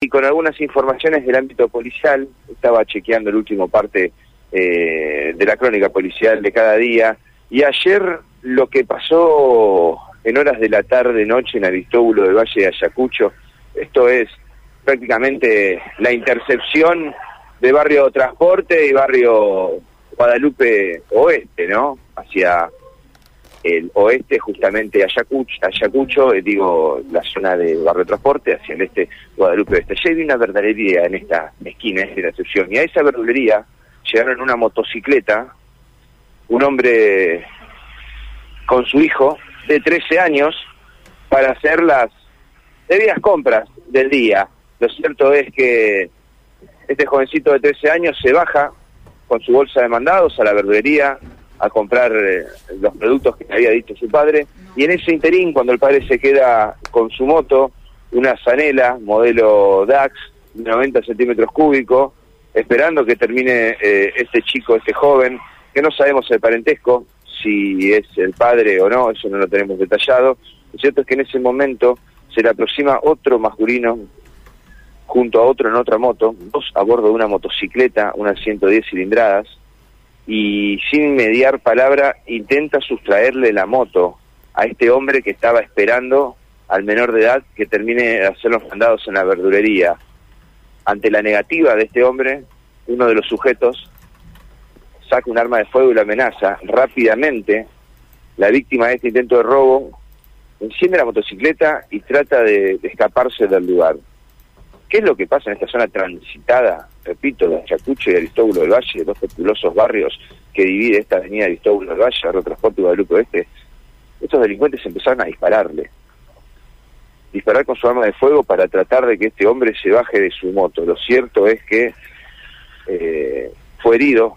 y con algunas informaciones del ámbito policial, estaba chequeando el último parte eh, de la crónica policial de cada día, y ayer lo que pasó en horas de la tarde-noche en Aristóbulo del Valle de Ayacucho, esto es prácticamente la intercepción de barrio Transporte y barrio Guadalupe Oeste, ¿no? Hacia el oeste, justamente Ayacucho, Ayacucho eh, digo, la zona de Barrio Transporte, hacia el este, Guadalupe Este. Ya hay una verdadería en esta esquina, de la excepción. Y a esa verdulería llegaron en una motocicleta un hombre con su hijo de 13 años para hacer las debidas compras del día. Lo cierto es que este jovencito de 13 años se baja con su bolsa de mandados a la verdulería, a comprar eh, los productos que había dicho su padre. Y en ese interín, cuando el padre se queda con su moto, una Zanela modelo DAX de 90 centímetros cúbicos, esperando que termine eh, este chico, este joven, que no sabemos el parentesco, si es el padre o no, eso no lo tenemos detallado. Lo cierto es que en ese momento se le aproxima otro masculino junto a otro en otra moto, dos a bordo de una motocicleta, unas 110 cilindradas, y sin mediar palabra intenta sustraerle la moto a este hombre que estaba esperando al menor de edad que termine de hacer los mandados en la verdurería. Ante la negativa de este hombre, uno de los sujetos saca un arma de fuego y la amenaza. Rápidamente, la víctima de este intento de robo enciende la motocicleta y trata de, escaparse del lugar. ¿Qué es lo que pasa en esta zona transitada, repito, de Chacucho y Aristóbulo del Valle, dos populosos barrios que divide esta avenida Aristóbulo del Valle, Barrio Transporte y Guadalupe Oeste? Estos delincuentes empezaron a dispararle. Disparar con su arma de fuego para tratar de que este hombre se baje de su moto. Lo cierto es que eh, fue herido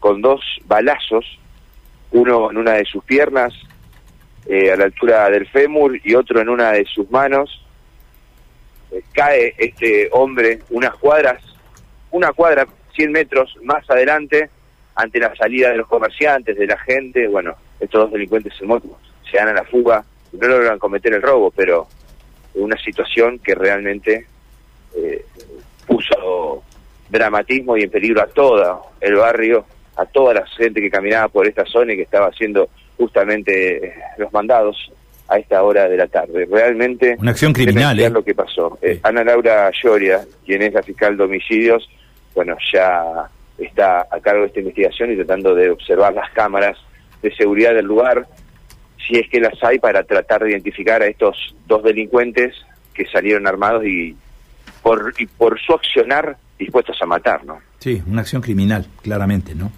con dos balazos, uno en una de sus piernas, eh, a la altura del fémur, y otro en una de sus manos. Cae este hombre unas cuadras, una cuadra, 100 metros más adelante, ante la salida de los comerciantes, de la gente, bueno, estos dos delincuentes en moto se dan a la fuga, no logran cometer el robo, pero una situación que realmente eh, puso dramatismo y en peligro a todo el barrio, a toda la gente que caminaba por esta zona y que estaba haciendo justamente eh, los mandados a esta hora de la tarde. Realmente... Una acción criminal, ¿eh? lo que pasó. Eh, Ana Laura Lloria, quien es la fiscal de homicidios, bueno, ya está a cargo de esta investigación y tratando de observar las cámaras de seguridad del lugar, si es que las hay, para tratar de identificar a estos dos delincuentes que salieron armados y por, y por su accionar dispuestos a matar, ¿no? Sí, una acción criminal, claramente, ¿no?